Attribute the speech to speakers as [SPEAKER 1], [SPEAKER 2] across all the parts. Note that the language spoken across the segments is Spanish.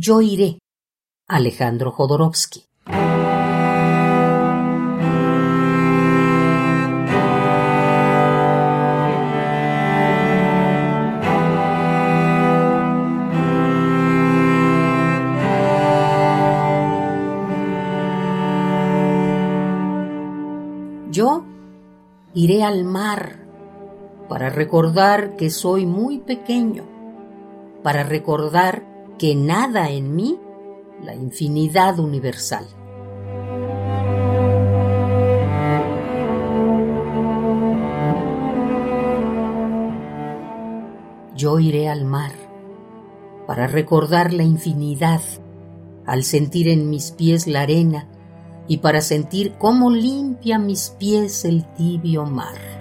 [SPEAKER 1] Yo iré. Alejandro Jodorowsky. Yo iré al mar para recordar que soy muy pequeño, para recordar que nada en mí la infinidad universal. Yo iré al mar para recordar la infinidad al sentir en mis pies la arena y para sentir cómo limpia mis pies el tibio mar.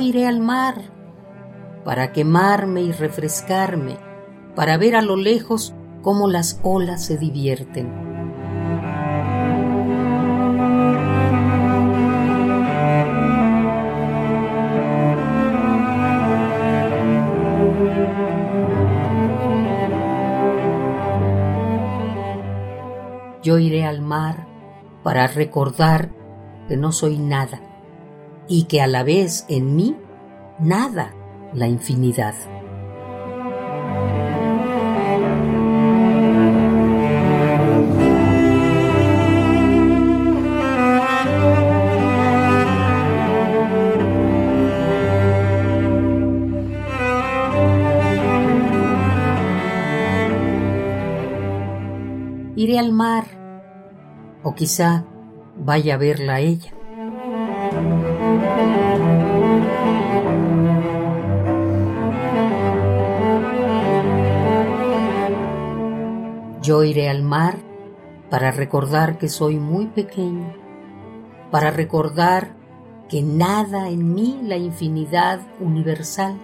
[SPEAKER 1] Iré al mar para quemarme y refrescarme, para ver a lo lejos cómo las olas se divierten. Yo iré al mar para recordar que no soy nada y que a la vez en mí nada la infinidad. Iré al mar o quizá vaya a verla a ella. Yo iré al mar para recordar que soy muy pequeño, para recordar que nada en mí la infinidad universal.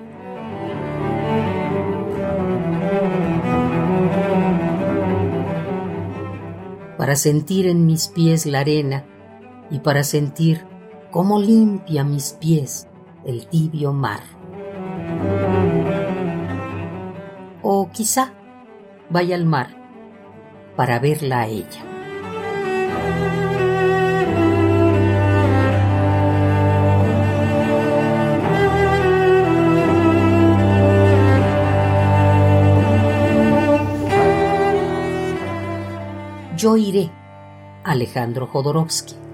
[SPEAKER 1] Para sentir en mis pies la arena y para sentir cómo limpia mis pies el tibio mar. O quizá vaya al mar para verla a ella. Yo iré, Alejandro Jodorowsky.